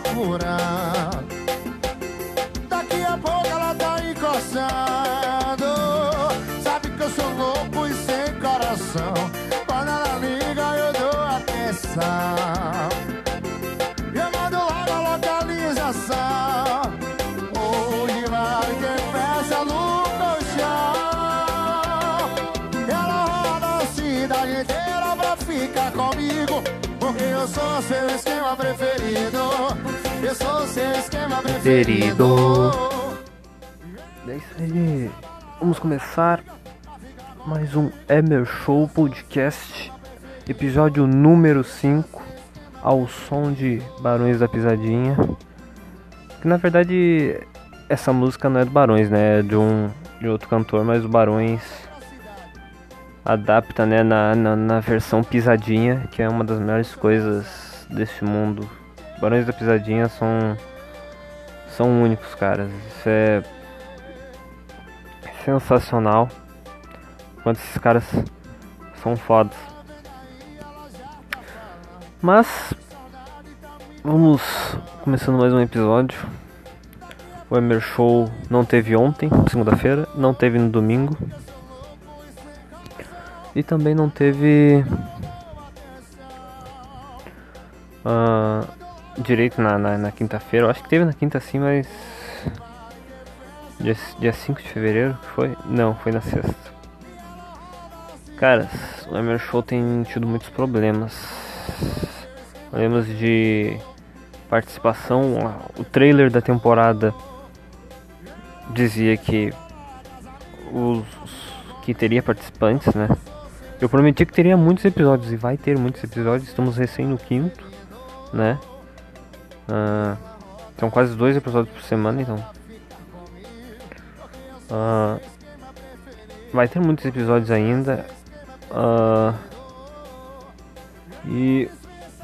Tá Eu sou seu esquema preferido É isso aí. Vamos começar mais um Emer Show Podcast, episódio número 5, ao som de Barões da Pisadinha. Que na verdade essa música não é do Barões, né? É de um de outro cantor, mas o Barões adapta, né, na, na, na versão pisadinha, que é uma das melhores coisas desse mundo. Barões da Pisadinha são são únicos, caras. Isso é sensacional. Quanto esses caras são fodas. Mas vamos começando mais um episódio. O Emer Show não teve ontem, segunda-feira, não teve no domingo. E também não teve ah, direito na, na, na quinta-feira. Eu acho que teve na quinta sim, mas. Dia, dia 5 de fevereiro foi? Não, foi na sexta. Caras, o Emer Show tem tido muitos problemas. Problemas de participação. O trailer da temporada dizia que os que teria participantes, né? Eu prometi que teria muitos episódios e vai ter muitos episódios. Estamos recém no quinto, né? Ah, são quase dois episódios por semana, então. Ah, vai ter muitos episódios ainda. Ah, e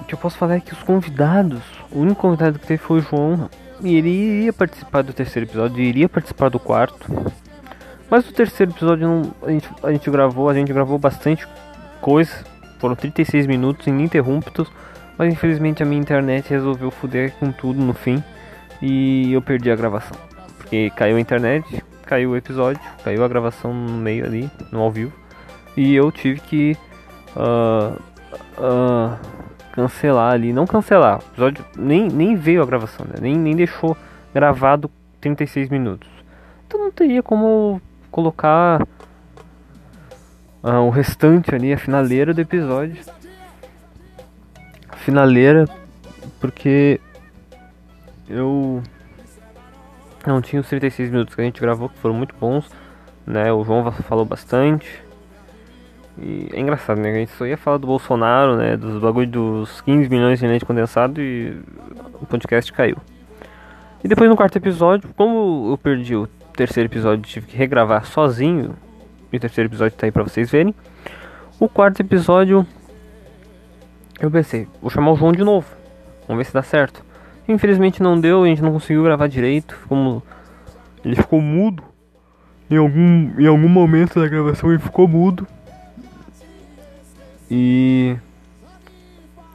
o que eu posso falar é que os convidados, o único convidado que teve foi o João. E ele iria participar do terceiro episódio, iria participar do quarto. Mas o terceiro episódio não, a, gente, a gente gravou, a gente gravou bastante coisa. Foram 36 minutos ininterruptos. Mas infelizmente a minha internet resolveu foder com tudo no fim. E eu perdi a gravação. Porque caiu a internet, caiu o episódio, caiu a gravação no meio ali, no ao vivo. E eu tive que ah, ah, cancelar ali. Não cancelar, o episódio nem, nem veio a gravação, né? nem, nem deixou gravado 36 minutos. Então não teria como colocar ah, o restante ali, a finaleira do episódio. Finaleira, porque eu não tinha os 36 minutos que a gente gravou, que foram muito bons, né? O João falou bastante. E é engraçado, né? A gente só ia falar do Bolsonaro, né? Dos bagulho dos 15 milhões de leite condensado e o podcast caiu. E depois no quarto episódio, como eu perdi o terceiro episódio, tive que regravar sozinho. E o terceiro episódio tá aí pra vocês verem. O quarto episódio, eu pensei, vou chamar o João de novo. Vamos ver se dá certo. Infelizmente não deu, a gente não conseguiu gravar direito. Como ele ficou mudo. Em algum, em algum momento da gravação ele ficou mudo. E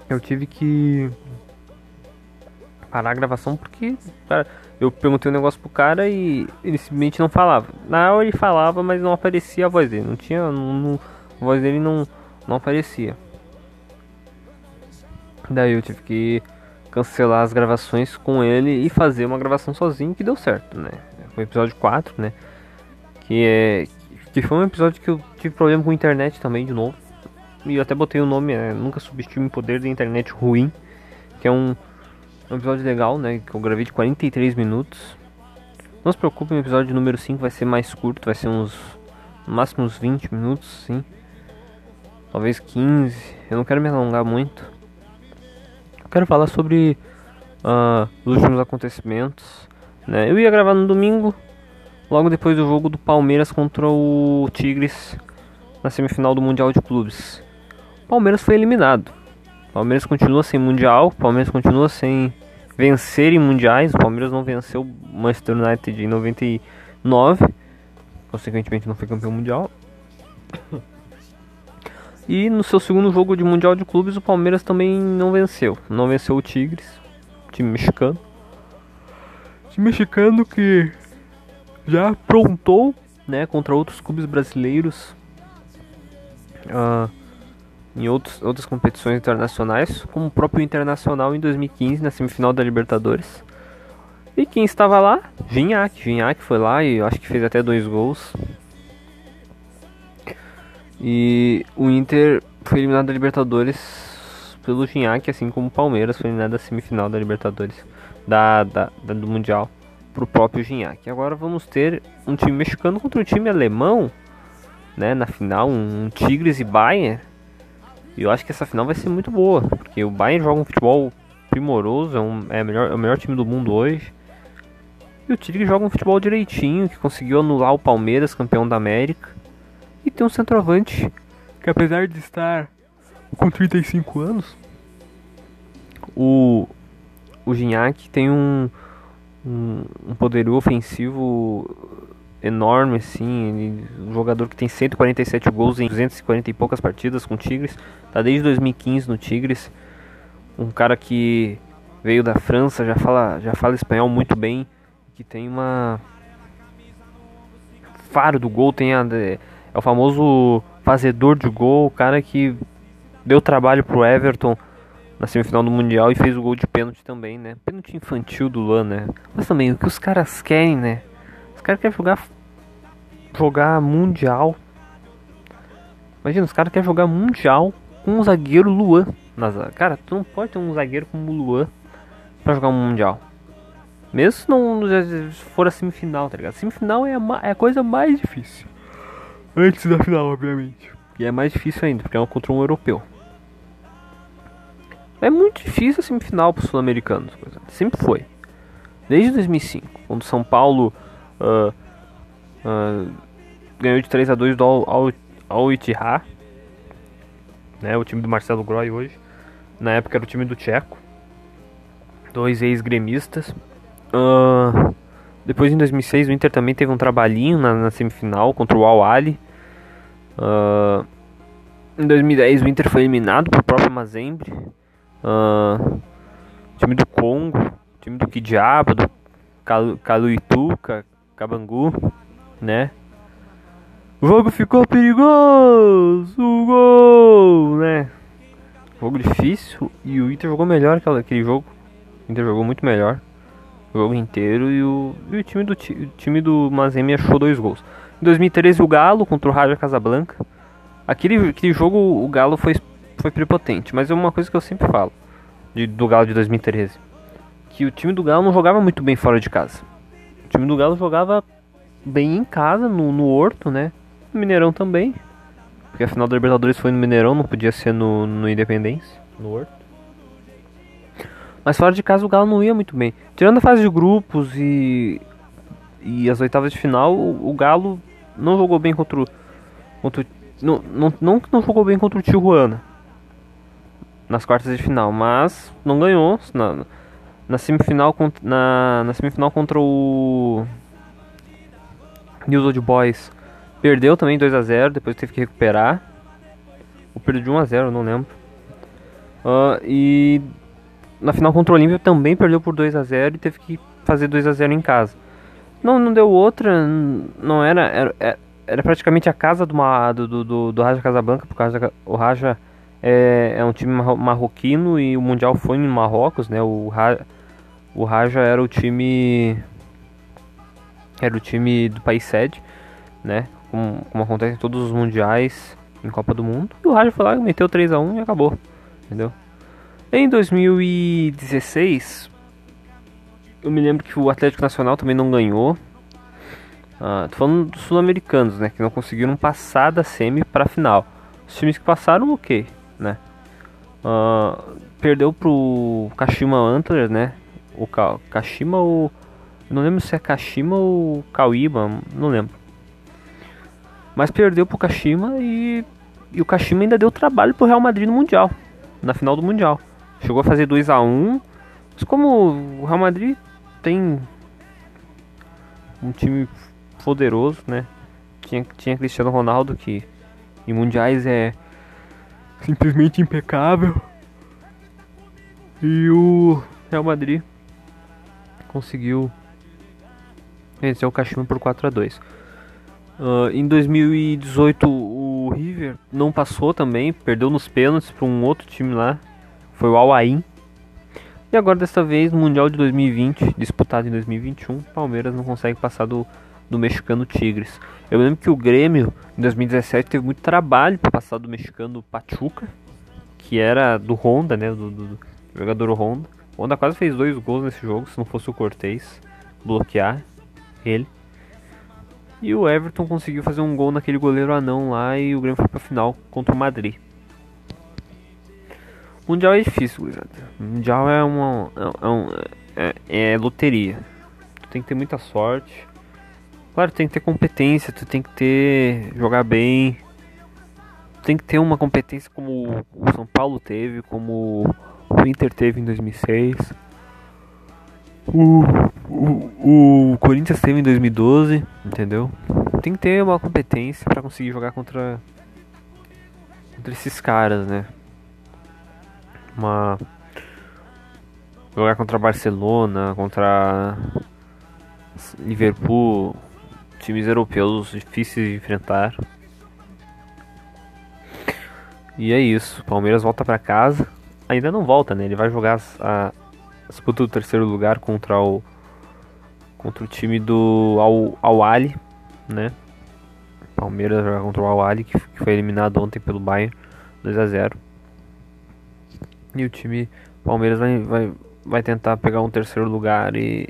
eu tive que parar a gravação porque cara, eu perguntei um negócio pro cara e ele simplesmente não falava. Na hora ele falava, mas não aparecia a voz dele. Não tinha. Não, não- a voz dele não, não aparecia. Daí eu tive que cancelar as gravações com ele e fazer uma gravação sozinho que deu certo, né? Foi o episódio 4, né? Que é. Que foi um episódio que eu tive problema com a internet também de novo. E eu até botei o nome, né? Nunca subestime o poder da internet ruim. Que é um, um episódio legal, né? Que eu gravei de 43 minutos. Não se preocupe, o episódio número 5 vai ser mais curto, vai ser uns. No máximo uns 20 minutos, sim. Talvez 15. Eu não quero me alongar muito. Quero falar sobre uh, os últimos acontecimentos. Né? Eu ia gravar no domingo, logo depois do jogo do Palmeiras contra o Tigres na semifinal do Mundial de Clubes. O Palmeiras foi eliminado. O Palmeiras continua sem Mundial, o Palmeiras continua sem vencer em Mundiais. O Palmeiras não venceu o Manchester United em 99, consequentemente não foi campeão mundial. E no seu segundo jogo de Mundial de Clubes, o Palmeiras também não venceu. Não venceu o Tigres, time mexicano. Time mexicano que já aprontou né, contra outros clubes brasileiros uh, em outros, outras competições internacionais, como o próprio Internacional em 2015, na semifinal da Libertadores. E quem estava lá? Vinhac. Vinhac foi lá e acho que fez até dois gols. E o Inter foi eliminado da Libertadores pelo Gignac, assim como o Palmeiras foi eliminado da semifinal da Libertadores, da, da, da do Mundial, pro próprio Gignac. Agora vamos ter um time mexicano contra um time alemão, né, na final, um, um Tigres e Bayern. E eu acho que essa final vai ser muito boa, porque o Bayern joga um futebol primoroso, é, um, é, melhor, é o melhor time do mundo hoje. E o Tigres joga um futebol direitinho, que conseguiu anular o Palmeiras, campeão da América. E tem um centroavante que apesar de estar com 35 anos, o, o Gignac tem um, um, um poderio ofensivo enorme, assim. Ele, um jogador que tem 147 gols em 240 e poucas partidas com o Tigres. Tá desde 2015 no Tigres. Um cara que veio da França, já fala, já fala espanhol muito bem. Que tem uma. Faro do gol, tem a. É o famoso fazedor de gol, o cara que deu trabalho pro Everton na semifinal do Mundial e fez o gol de pênalti também, né? Pênalti infantil do Luan, né? Mas também, o que os caras querem, né? Os caras querem jogar jogar Mundial. Imagina, os caras querem jogar Mundial com um zagueiro Luan. Nas... Cara, tu não pode ter um zagueiro como o Luan pra jogar um Mundial. Mesmo se não for a semifinal, tá ligado? Semifinal é a, é a coisa mais difícil. Antes da final, obviamente. E é mais difícil ainda, porque é um contra um europeu. É muito difícil a semifinal para os sul-americanos. Sempre foi. Desde 2005, quando São Paulo uh, uh, ganhou de 3 a 2 do Al, Ittihad, né, o time do Marcelo Groy hoje. Na época era o time do Tcheco. Dois ex-gremistas. Uh, depois em 2006 o Inter também teve um trabalhinho na, na semifinal contra o Al Ali. Uh, em 2010 o Inter foi eliminado pelo próprio Mazembe. Uh, time do Congo, time do Kidiaba, do Caluituca, Cabangu, né? O jogo ficou perigoso, o gol, né? Jogo difícil e o Inter jogou melhor que aquele jogo. O Inter jogou muito melhor o jogo inteiro e o, e o time do time do Mazembe achou dois gols. Em 2013 o Galo contra o Raja Casablanca. Aquele, aquele jogo o Galo foi, foi prepotente, mas é uma coisa que eu sempre falo de, do Galo de 2013. Que o time do Galo não jogava muito bem fora de casa. O time do Galo jogava bem em casa, no, no Horto, né? No Mineirão também. Porque a final da Libertadores foi no Mineirão, não podia ser no, no Independência, no Horto. Mas fora de casa o Galo não ia muito bem. Tirando a fase de grupos e e as oitavas de final, o, Galo não jogou bem contra o. Contra o não, não, não, não jogou bem contra o Tijuana nas quartas de final, mas não ganhou na, na semifinal na, na semifinal contra o News Old Boys. Perdeu também 2 a 0 depois teve que recuperar. Ou perdeu de 1 a 0 não lembro. Uh, e na final contra o Olímpia também perdeu por 2 a 0 e teve que fazer 2 a 0 em casa não, não deu outra, não era, era, é, era praticamente a casa do, do, do, do Raja Casablanca, porque o Raja é, é um time marroquino e o Mundial foi em Marrocos, né? O, Raja, o Raja era o time era o time do país sede, né? Como, como acontece em todos os mundiais em Copa do Mundo. E o Raja foi lá, meteu 3 a 1 e acabou, entendeu? Em 2016, eu me lembro que o Atlético Nacional também não ganhou. Ah, tô falando dos sul-americanos, né? Que não conseguiram passar da semi para a final. Os times que passaram, ok, né? Ah, perdeu pro Kashima Antlers, né? o Ka Kashima ou. Não lembro se é Kashima ou Kawima, não lembro. Mas perdeu pro Kashima e, e o Kashima ainda deu trabalho pro Real Madrid no Mundial. Na final do Mundial. Chegou a fazer 2 a 1 Mas como o Real Madrid tem um time poderoso, né? Tinha, tinha Cristiano Ronaldo que em mundiais é simplesmente impecável. E o Real Madrid conseguiu vencer o Kashima por 4 a 2. Uh, em 2018 o River não passou também, perdeu nos pênaltis para um outro time lá, foi o Al Ain. E agora dessa vez no Mundial de 2020, disputado em 2021, Palmeiras não consegue passar do, do mexicano Tigres. Eu lembro que o Grêmio em 2017 teve muito trabalho para passar do mexicano Pachuca, que era do Honda, né, do, do, do jogador Honda. O Honda quase fez dois gols nesse jogo, se não fosse o Cortez bloquear ele. E o Everton conseguiu fazer um gol naquele goleiro anão lá e o Grêmio foi pra final contra o Madrid. Mundial é difícil, gurizada. Mundial é uma. É, um, é, é, loteria. Tu tem que ter muita sorte. Claro, tem que ter competência, tu tem que ter. jogar bem. Tu tem que ter uma competência como o São Paulo teve, como o Inter teve em 2006. O, o, o Corinthians teve em 2012, entendeu? Tem que ter uma competência para conseguir jogar contra contra esses caras, né? Uma jogar contra Barcelona, contra Liverpool, times europeus difíceis de enfrentar. E é isso, Palmeiras volta para casa. Ainda não volta, né? Ele vai jogar a, disputa o terceiro lugar contra o contra o time do Al, Al Ali, né? Palmeiras jogar contra o Al Ali que, que foi eliminado ontem pelo Bayern 2 a 0. E o time Palmeiras vai, vai, vai tentar pegar um terceiro lugar e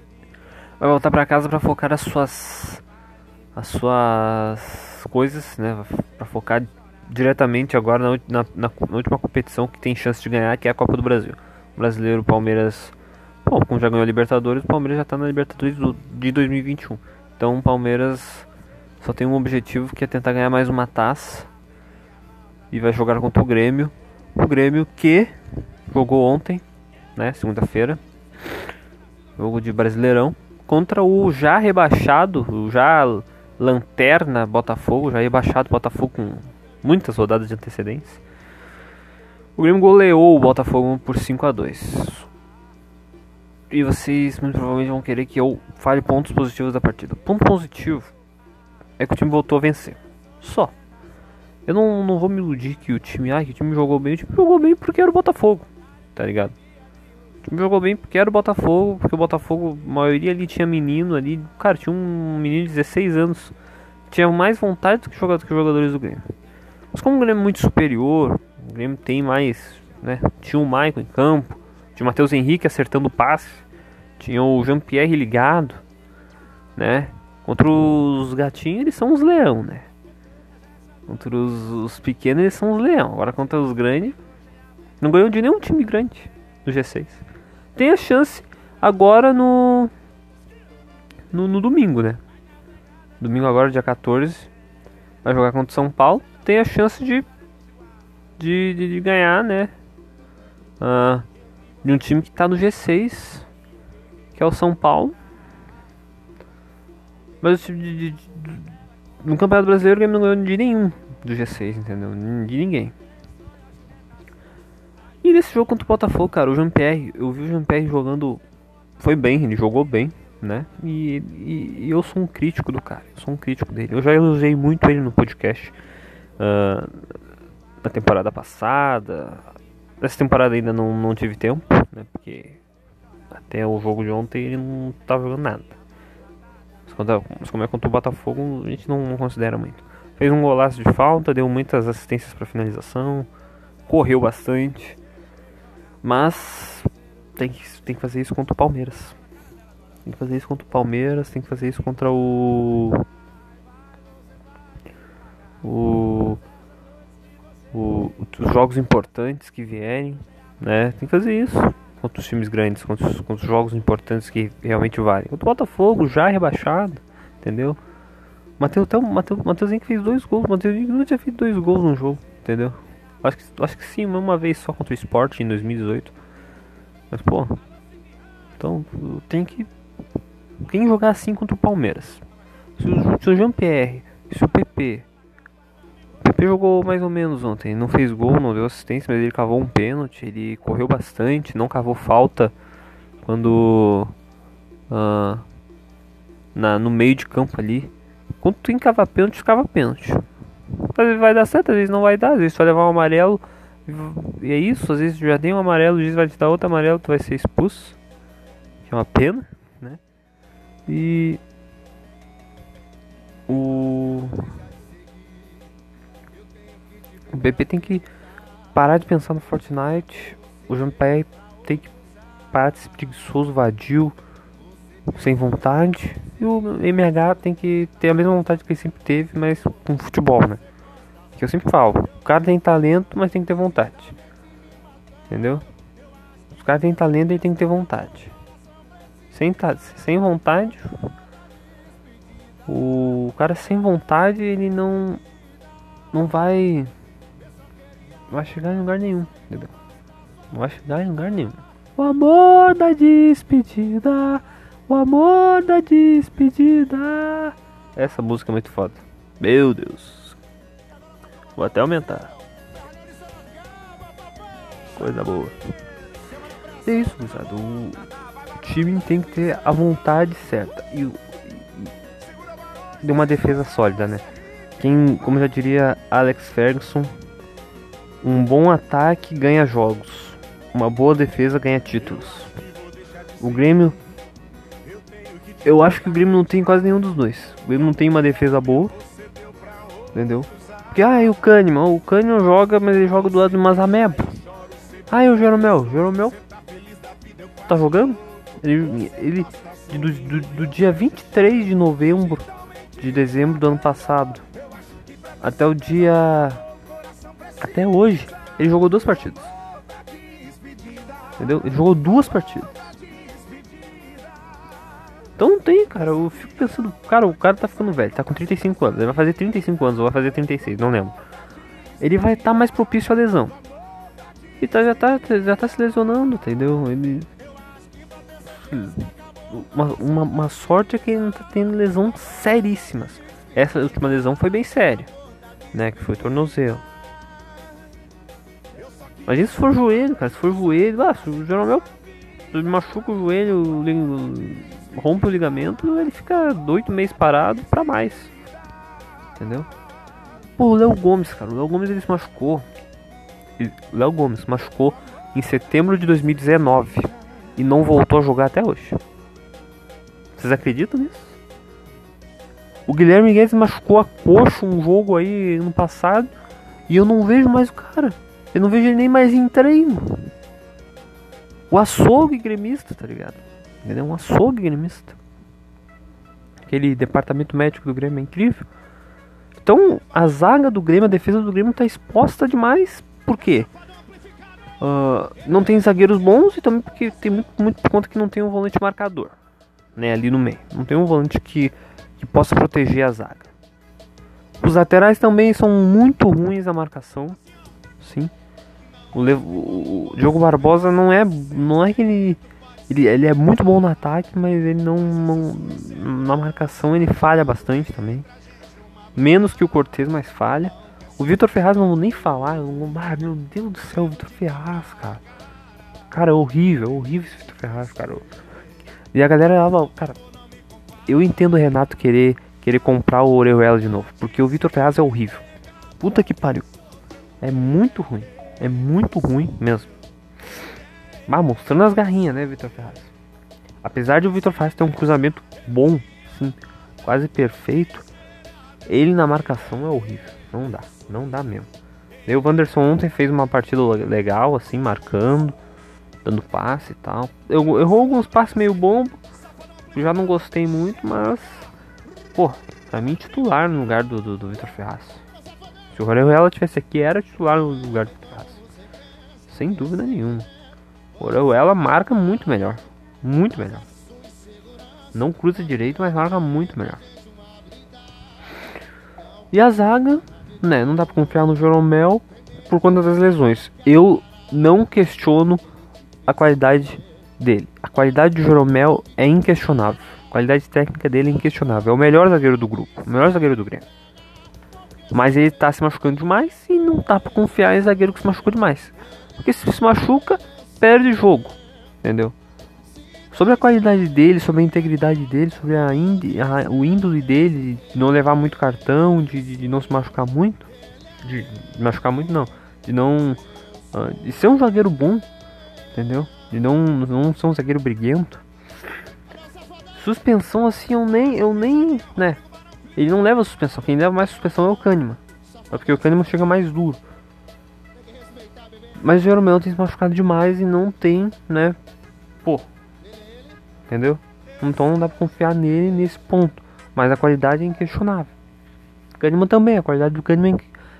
vai voltar para casa para focar as suas as suas coisas, né? Para focar diretamente agora na, na, na, última competição que tem chance de ganhar, que é a Copa do Brasil. O brasileiro Palmeiras Bom, como já ganhou a Libertadores, o Palmeiras já está na Libertadores do, de 2021. Então o Palmeiras só tem um objetivo que é tentar ganhar mais uma taça. E vai jogar contra o Grêmio. O Grêmio que jogou ontem, né? Segunda-feira. Jogo de Brasileirão. Contra o já rebaixado, o já lanterna Botafogo, já rebaixado Botafogo com muitas rodadas de antecedência. O Grêmio goleou o Botafogo por 5 a 2 e vocês muito provavelmente vão querer que eu fale pontos positivos da partida. Ponto positivo é que o time voltou a vencer. Só. Eu não, não vou me iludir que o time, ah, que o time jogou bem. O time jogou bem porque era o Botafogo, tá ligado? O time jogou bem porque era o Botafogo, porque o Botafogo, a maioria ali tinha menino ali. Cara, tinha um menino de 16 anos. Tinha mais vontade do que, que jogadores do Grêmio. Mas como o Grêmio é muito superior, o Grêmio tem mais, né? Tinha o Maicon em campo tinha o Matheus Henrique acertando o passe. Tinha o Jean-Pierre ligado. Né? Contra os gatinhos, eles são os leão, né? Contra os, os pequenos, eles são os leão. Agora contra os grandes, não ganhou de nenhum time grande do G6. Tem a chance agora no, no, no domingo, né? Domingo agora, dia 14, vai jogar contra o São Paulo. Tem a chance de, de, de, de ganhar, né? Uh, de um time que está no G6, que é o São Paulo. Mas de, de, de, no Campeonato Brasileiro ele não ganhou de nenhum do G6, entendeu? De ninguém. E nesse jogo contra o Botafogo, cara, o Jean-Pierre, eu vi o Jean-Pierre jogando. Foi bem, ele jogou bem, né? E, e, e, eu sou um crítico do cara, eu sou um crítico dele. Eu já elogiei muito ele no podcast uh, na temporada passada, Nessa temporada ainda não, não tive tempo, né? Porque até o jogo de ontem ele não estava jogando nada. Mas, quando, mas como é contra o Botafogo, a gente não, não, considera muito. Fez um golaço de falta, deu muitas assistências para finalização, correu bastante. Mas tem que, tem que fazer isso contra o Palmeiras. Tem que fazer isso contra o Palmeiras, tem que fazer isso contra o. O o, os jogos importantes que vierem, né? Tem que fazer isso. contra os times grandes, contra os, contra os jogos importantes que realmente valem. Contra o Botafogo, já rebaixado, entendeu? Mateus, Mateuzinho que fez dois gols. Mateuzinho não tinha feito dois gols no jogo, entendeu? Acho que, acho que sim, uma vez só contra o Sport em 2018. Mas, pô. Então, tem que. Quem jogar assim contra o Palmeiras? Se o, se o Jean-Pierre, se o PP. O PP jogou mais ou menos ontem. Não fez gol, não deu assistência, mas ele cavou um pênalti. Ele correu bastante, não cavou falta quando. Uh, na, no meio de campo ali. Quando tu encava pênalti, cava pênalti. Às vezes vai dar certo, às vezes não vai dar, às vezes só levar um amarelo. E é isso, às vezes já tem um amarelo, o juiz vai te dar outro amarelo, tu vai ser expulso. Que é uma pena, né? E o o BP tem que parar de pensar no Fortnite. O Jean-Pierre tem que parar de ser preguiçoso, vadio, sem vontade. E o MH tem que ter a mesma vontade que ele sempre teve, mas com futebol, né? Que eu sempre falo, o cara tem talento, mas tem que ter vontade. Entendeu? Os caras têm talento e tem que ter vontade. Sem, sem vontade, o cara sem vontade, ele não não vai não vai chegar em lugar nenhum, entendeu? Não vai chegar em lugar nenhum. O amor da despedida o amor da despedida. Essa música é muito foda. Meu Deus. Vou até aumentar. Coisa boa. É isso, gurizada. O time tem que ter a vontade certa. E, e, uma defesa sólida, né? Quem, como já diria Alex Ferguson, um bom ataque ganha jogos. Uma boa defesa ganha títulos. O Grêmio eu acho que o Grêmio não tem quase nenhum dos dois. O Grêmio não tem uma defesa boa. Entendeu? Ah, e o Kahneman? O Kahneman joga, mas ele joga do lado de umas ameba. Ah, e o Jeromel? O Jeromel tá jogando? Ele, ele do, do, do dia 23 de novembro de dezembro do ano passado até o dia até hoje ele jogou duas partidas entendeu ele jogou duas partidas então não tem, cara. Eu fico pensando, cara, o cara tá ficando velho, tá com 35 anos. Ele vai fazer 35 anos, ou vai fazer 36, não lembro. Ele vai estar tá mais propício à lesão. E tá, já, tá, já tá se lesionando, entendeu? Ele. Uma, uma, uma sorte é que ele não tá tendo lesões seríssimas. Essa última lesão foi bem séria, né? Que foi tornozelo. Mas isso for joelho, cara, se for joelho, ah, se o Jeromel machuca o joelho, rompe o ligamento, ele fica oito meses parado pra mais. Entendeu? Pô, o Léo Gomes, cara, o Léo Gomes ele se machucou. Léo Gomes machucou em setembro de 2019 e não voltou a jogar até hoje. Vocês acreditam nisso? O Guilherme Guedes machucou a coxa um jogo aí no passado e eu não vejo mais o cara. Eu não vejo ele nem mais em treino. O açougue gremista, tá ligado? Ele é um açougue gremista. Aquele departamento médico do Grêmio é incrível. Então, a zaga do Grêmio, a defesa do Grêmio tá exposta demais. Por quê? Uh, não tem zagueiros bons e também porque tem muito, muito por conta que não tem um volante marcador. Né, ali no meio. Não tem um volante que, que possa proteger a zaga. Os laterais também são muito ruins na marcação. Sim. O, o, o Diogo Barbosa não é, não é que ele ele, é muito bom no ataque, mas ele não, não, Na marcação ele falha bastante também. Menos que o Cortez, mas falha. O Vitor Ferraz não vou nem falar. Eu, ah, meu Deus do céu, o Vitor Ferraz, cara. Cara, é horrível, é horrível esse Vitor Ferraz, cara. E a galera lá, cara. Eu entendo o Renato querer, querer comprar o Orejuela de novo. Porque o Vitor Ferraz é horrível. Puta que pariu. É muito ruim. É muito ruim mesmo. Ah, mostrando as garrinhas, né, Vitor Ferraz? Apesar de o Vitor Ferraz ter um cruzamento bom, sim, quase perfeito, ele na marcação é horrível. Não dá, não dá mesmo. O Wanderson ontem fez uma partida legal, assim, marcando, dando passe e tal. Eu, errou alguns passes meio bombo, já não gostei muito, mas, pô, pra mim titular no lugar do, do, do Vitor Ferraz. Se o Orejuela tivesse aqui, era titular no lugar do Vitor Ferraz. Sem dúvida nenhuma. Oruela marca muito melhor. Muito melhor. Não cruza direito, mas marca muito melhor. E a zaga, né? Não dá pra confiar no Jeromel por conta das lesões. Eu não questiono a qualidade dele. A qualidade do Jeromel é inquestionável. A qualidade técnica dele é inquestionável. É o melhor zagueiro do grupo. O melhor zagueiro do Grêmio. Mas ele tá se machucando demais e não dá pra confiar em zagueiro que se machucou demais. Porque se se machuca, perde jogo. Entendeu? Sobre a qualidade dele, sobre a integridade dele, sobre a, a o índole dele, de não levar muito cartão, de, de, de não se machucar muito. De, de, machucar muito não. De não. Uh, de ser um zagueiro bom. Entendeu? De não, não ser um zagueiro briguento. Suspensão assim eu nem. Eu nem. né? Ele não leva suspensão. Quem leva mais suspensão é o Kahneman. É porque o Kahneman chega mais duro. Mas o Jeromel tem se machucado demais e não tem, né? Pô, Entendeu? Então não dá pra confiar nele nesse ponto. Mas a qualidade é inquestionável. Kahneman também, a qualidade do Kahneman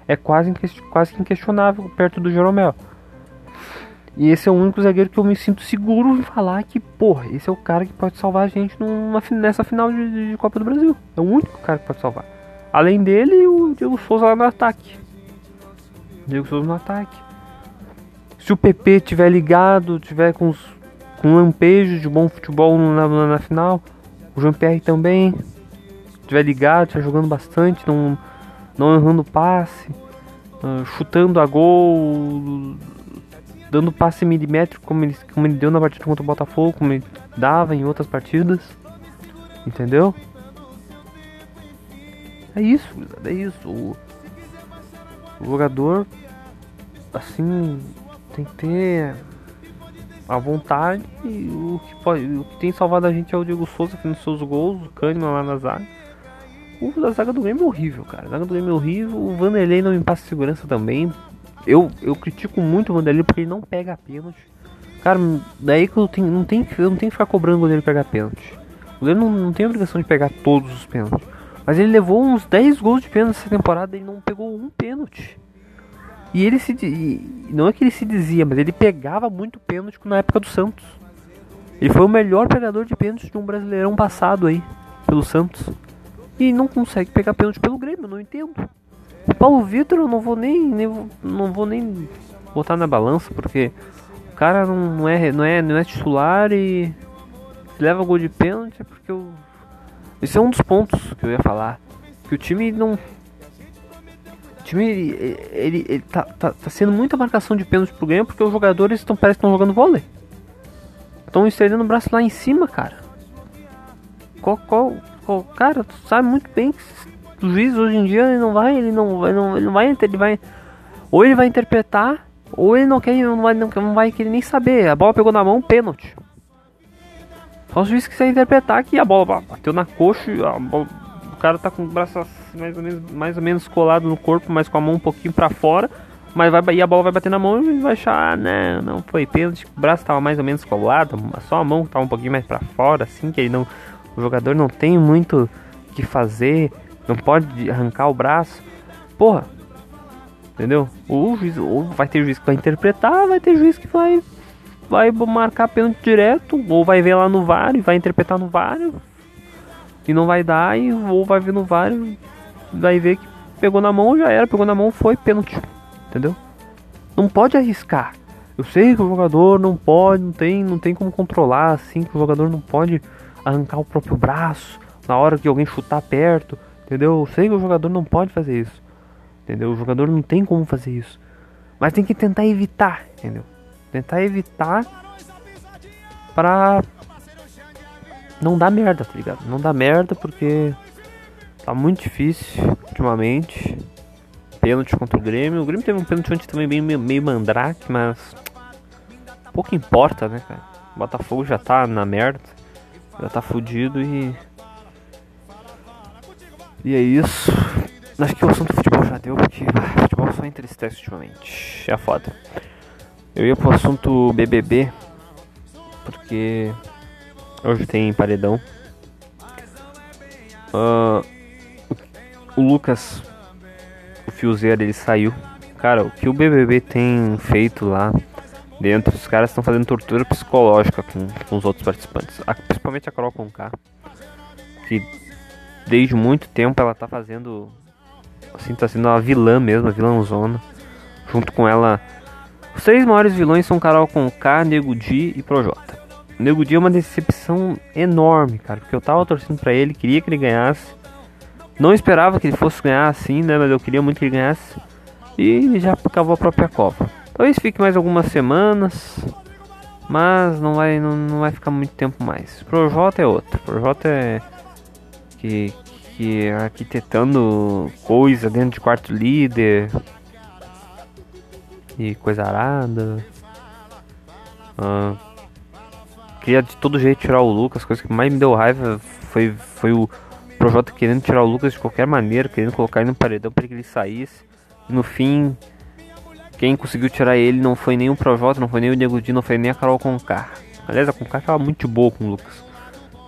é quase, quase inquestionável perto do Jeromel. E esse é o único zagueiro que eu me sinto seguro em falar que, porra, esse é o cara que pode salvar a gente numa, nessa final de, de Copa do Brasil. É o único cara que pode salvar. Além dele, o Diego Souza lá no ataque. Diego Souza no ataque. Se o PP tiver ligado, tiver com com lampejos de bom futebol na, na, na final. O João Pierre também estiver ligado, estiver jogando bastante, não, não errando passe, uh, chutando a gol, dando passe milimétrico como ele, como ele deu na partida contra o Botafogo, como ele dava em outras partidas. Entendeu? É isso, é isso. O, o jogador assim tem que ter à vontade. E o que, pode, o que tem salvado a gente é o Diego Souza fazendo seus gols, o Kahneman lá na zaga. O da zaga do Grêmio é horrível, cara. A zaga do Grêmio é horrível. O Vanderlei não me passa segurança também. Eu, eu critico muito o Vanderlei porque ele não pega a pênalti. Cara, daí que eu, tenho, não tenho, eu não tenho que ficar cobrando o goleiro pegar pênalti. O goleiro não, não tem a obrigação de pegar todos os pênaltis. Mas ele levou uns 10 gols de pênalti essa temporada e não pegou um pênalti. E ele se. Não é que ele se dizia, mas ele pegava muito pênalti na época do Santos. Ele foi o melhor pegador de pênalti de um brasileirão passado aí, pelo Santos. E não consegue pegar pênalti pelo Grêmio, não entendo. O Paulo Vitor eu não vou nem, nem, não vou nem botar na balança, porque o cara não é, não é, não é titular e leva gol de pênalti é porque eu. Esse é um dos pontos que eu ia falar. Que o time não time ele, ele, ele tá, tá, tá, sendo muita marcação de pênalti pro Grêmio porque os jogadores estão parece que estão jogando vôlei. Estão estendendo o braço lá em cima, cara. Qual, qual, qual, cara, tu sabe muito bem que o juiz hoje em dia ele não vai, ele não vai, não, ele não vai, ele vai ou ele vai interpretar ou ele não quer, não vai, não, não vai querer nem saber. A bola pegou na mão, pênalti. Só o juiz quiser interpretar que a bola bateu na coxa, a bola cara tá com o braço mais ou menos, mais ou menos colado no corpo, mas com a mão um pouquinho para fora. Mas vai, e a bola vai bater na mão e vai achar, ah, né, não foi pênalti. O braço tava mais ou menos colado, só a mão tava um pouquinho mais para fora, assim, que ele não. O jogador não tem muito que fazer, não pode arrancar o braço. Porra, entendeu? O juiz, ou vai ter juiz que vai interpretar, vai ter juiz que vai vai marcar pênalti direto, ou vai ver lá no VAR e vai interpretar no VAR, e não vai dar, e, ou vai vir no VAR vai ver que pegou na mão, já era, pegou na mão, foi pênalti. Entendeu? Não pode arriscar. Eu sei que o jogador não pode, não tem, não tem como controlar assim, que o jogador não pode arrancar o próprio braço na hora que alguém chutar perto, entendeu? Eu sei que o jogador não pode fazer isso. Entendeu? O jogador não tem como fazer isso. Mas tem que tentar evitar, entendeu? Tentar evitar para não dá merda, tá ligado? Não dá merda porque tá muito difícil ultimamente. Pênalti contra o Grêmio. O Grêmio teve um pênalti antes também bem meio, mandrake, mas pouco importa, né, cara? O Botafogo já tá na merda. Já tá fudido e. E é isso. Acho que o assunto futebol já deu, porque ah, futebol só entristece ultimamente. É foda. Eu ia pro assunto BBB, porque Hoje tem paredão. Uh, o Lucas, o fiozeiro, ele saiu. Cara, o que o BBB tem feito lá dentro. Os caras estão fazendo tortura psicológica com, com os outros participantes. A, principalmente a Carol Conká. Que desde muito tempo ela tá fazendo. Assim, tá sendo uma vilã mesmo, a vilãzona. Junto com ela. Os três maiores vilões são Carol Conká, Nego Di e Projota. Nego Di é uma decepção enorme, cara. Porque eu tava torcendo pra ele, queria que ele ganhasse. Não esperava que ele fosse ganhar assim, né? Mas eu queria muito que ele ganhasse. E já cavou a própria Copa. Talvez fique mais algumas semanas. Mas não vai, não, não vai ficar muito tempo mais. Projota é outro. Projota é. Que, que arquitetando coisa dentro de quarto líder. E coisa arada. Ah, queria de todo jeito tirar o Lucas. A coisa que mais me deu raiva foi, foi o Projota querendo tirar o Lucas de qualquer maneira. Querendo colocar ele no paredão para que ele saísse. E no fim, quem conseguiu tirar ele não foi nem o Projota, não foi nem o Nego Di, não foi nem a Carol Conká. Aliás, a Conká tava muito boa com o Lucas.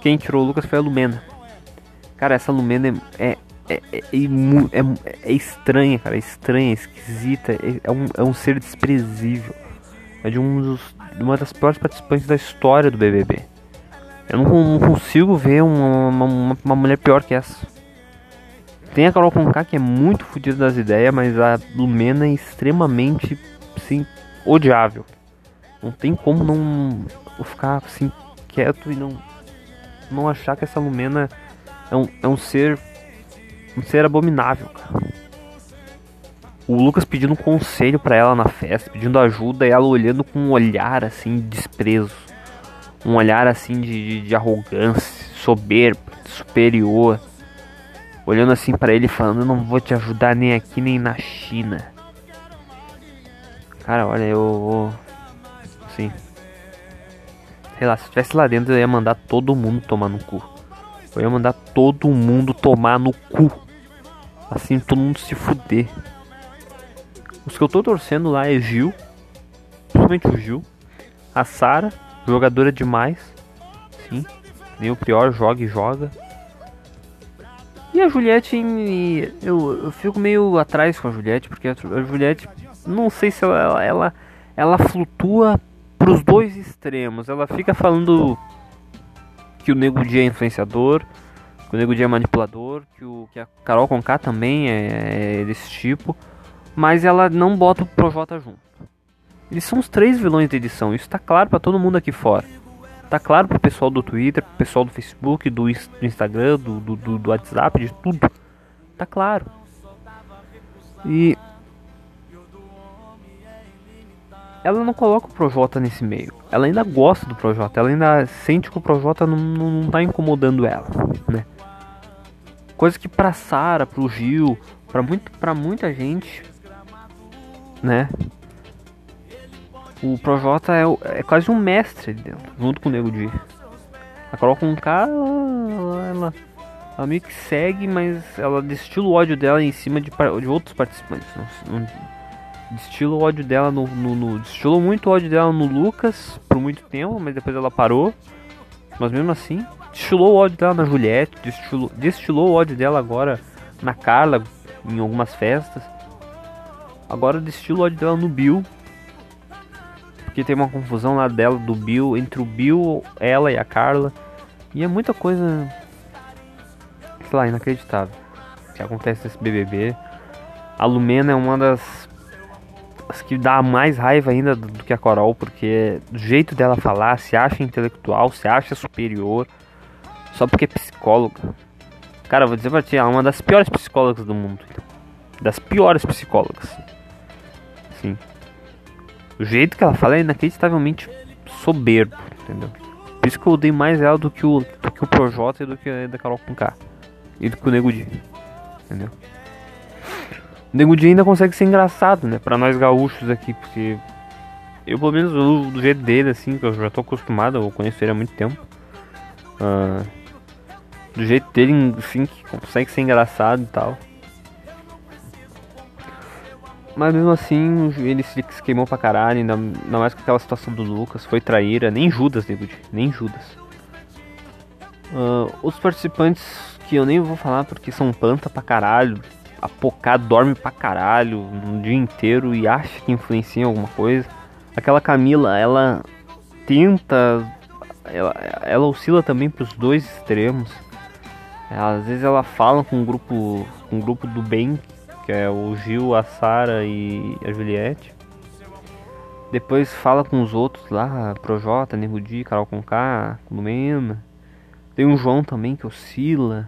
Quem tirou o Lucas foi a Lumena. Cara, essa Lumena é, é, é, é, é estranha, cara. É estranha, esquisita. É, um, é um ser desprezível. É de, um dos, uma das piores participantes da história do BBB. Eu não, não consigo ver uma, uma, uma mulher pior que essa. Tem a Carol Conká que é muito fodida das ideias, mas a Lumena é extremamente, assim, odiável. Não tem como não ficar assim quieto e não não achar que essa Lumena é um, é um ser um ser abominável, cara. O Lucas pedindo conselho para ela na festa, pedindo ajuda e ela olhando com um olhar assim de desprezo. Um olhar assim de, de, de arrogância, soberba, superior olhando assim para ele falando, eu não vou te ajudar nem aqui nem na China. Cara, olha, eu assim, sei lá, se estivesse lá dentro eu ia mandar todo mundo tomar no cu. Eu ia mandar todo mundo tomar no cu. Assim, todo mundo se fuder. Os que eu tô torcendo lá é Gil, principalmente o Gil, a Sara, jogadora demais, sim, nem o Prior joga e joga. E a Juliette, eu, eu fico meio atrás com a Juliette, porque a Juliette, não sei se ela, ela, ela flutua pros dois extremos. Ela fica falando que o Nego Dia é influenciador, que o Nego Dia é manipulador, que, o, que a Carol Conká também é, é desse tipo, mas ela não bota o Projota junto. Eles são os três vilões da edição, isso tá claro para todo mundo aqui fora. Tá claro pro pessoal do Twitter, pro pessoal do Facebook, do, Instagram, do, do, do WhatsApp, de tudo. Tá claro. E ela não coloca o Projota nesse meio. Ela ainda gosta do Projota, ela ainda sente que o Projota não, não, não tá incomodando ela, né? Coisa que pra Sara, pro Gil, pra, muito, pra muita gente, né? O Projota é, é quase um mestre dentro, junto com o Nego Di. A Carol com ela, ela, ela meio que segue, mas ela destila o ódio dela em cima de, de outros participantes. Não, não, destila o ódio dela no, no, no, Destilou muito o ódio dela no Lucas por muito tempo, mas depois ela parou. Mas mesmo assim, destilou o ódio dela na Juliette, destilou, destilou o ódio dela agora na Carla, em algumas festas. Agora destila o ódio dela no Bill, porque tem uma confusão lá dela, do Bill, entre o Bill, ela e a Carla. E é muita coisa, sei lá, inacreditável que acontece nesse BBB. A Lumena é uma das as que dá mais raiva ainda do, que a Coral, porque do jeito dela falar, se acha intelectual, se acha superior, só porque é psicóloga. Cara, vou dizer pra ti, ela é uma das piores psicólogas do mundo. Das piores psicólogas. Sim. O jeito que ela fala é inacreditavelmente soberbo, entendeu? Por isso que eu odeio mais ela do que o, do que o Projota e do que a da Carol. E do que o Nego Di. Entendeu? O Nego Di ainda consegue ser engraçado, né? Pra nós gaúchos aqui, porque... Eu, pelo menos, eu, do jeito dele, assim, que eu já tô acostumado, eu conheço ele há muito tempo. Uh, do jeito dele, assim, que consegue ser engraçado e tal. Mas mesmo assim, ele se queimou pra caralho, ainda, ainda mais com aquela situação do Lucas, foi traíra, nem Judas, David, nem Judas. Uh, os participantes que eu nem vou falar porque são planta pra caralho, a Pocá dorme pra caralho no dia inteiro e acha que influencia em alguma coisa. Aquela Camila, ela tenta. Ela, ela oscila também pros dois extremos. Às vezes ela fala com um grupo. Com um grupo do bem, que é o Gil, a Sara e a Juliette. Depois fala com os outros lá, Projota, Nego Di, Carol Conká, Lumena. Tem o João também que oscila.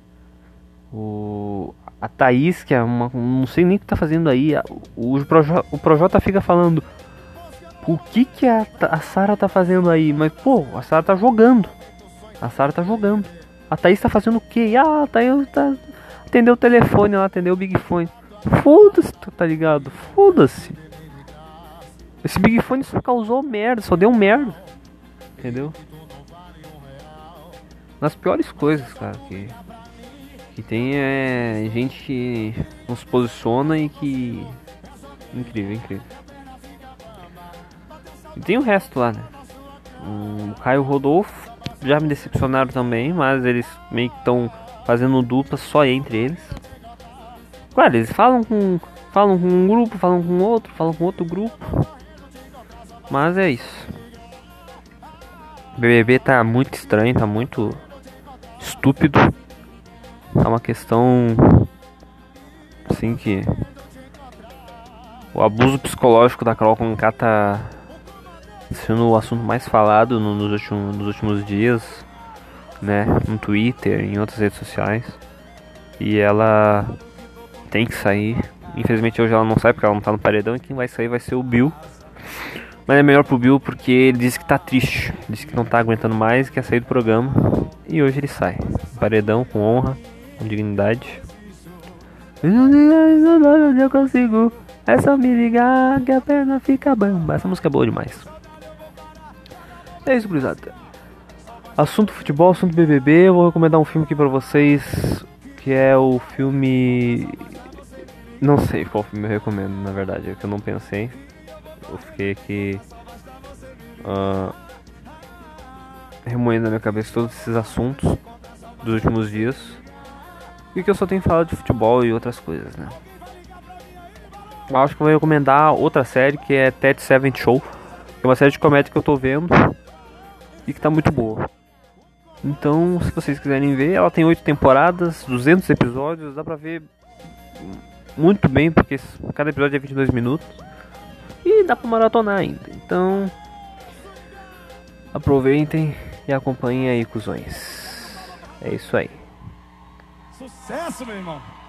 O, a Thaís, que é uma. Não sei nem o que tá fazendo aí. O, o, Projota, o Projota fica falando. O que que a, a Sara tá fazendo aí? Mas, pô, a Sara tá jogando. A Sara tá jogando. A Thaís tá fazendo o quê? Ah, a Thaís tá. Atendeu o telefone lá, atendeu o Big Fone. Foda-se, tá ligado? Foda-se. Esse Big Fone só causou merda, só deu merda. Entendeu? Nas piores coisas, cara, que, que tem é gente que não se posiciona e que. Incrível, incrível. E tem o resto lá, né? O Caio Rodolfo já me decepcionaram também, mas eles meio que estão fazendo dupla só entre eles. Claro, eles falam com, falam com um grupo, falam com outro, falam com outro grupo. Mas é isso. O BBB tá muito estranho, tá muito estúpido. É uma questão assim que o abuso psicológico da Carol Conká tá sendo o assunto mais falado nos, últimos, nos últimos dias, né? No Twitter, em outras redes sociais. E ela tem que sair. Infelizmente hoje ela não sai porque ela não tá no paredão e quem vai sair vai ser o Bill. Mas é melhor pro Bill porque ele disse que tá triste. Disse que não tá aguentando mais, quer sair do programa. E hoje ele sai. Paredão com honra, com dignidade. Eu consigo. É só me ligar que a perna fica bamba. Essa música é boa demais. É isso, gurizada. Assunto futebol, assunto BBB. Eu vou recomendar um filme aqui pra vocês. Que é o filme. Não sei qual filme eu recomendo, na verdade. É que eu não pensei eu fiquei aqui uh, remoendo na minha cabeça todos esses assuntos dos últimos dias e que eu só tenho falado de futebol e outras coisas, né? Eu acho que eu vou recomendar outra série que é Ted Seven Show, é uma série de comédia que eu tô vendo e que tá muito boa. Então, se vocês quiserem ver, ela tem oito temporadas, 200 episódios, dá pra ver muito bem, porque cada episódio é 22 minutos. E dá pra maratonar ainda. Então, aproveitem e acompanhem aí, cuzões. É isso aí. Sucesso, meu irmão!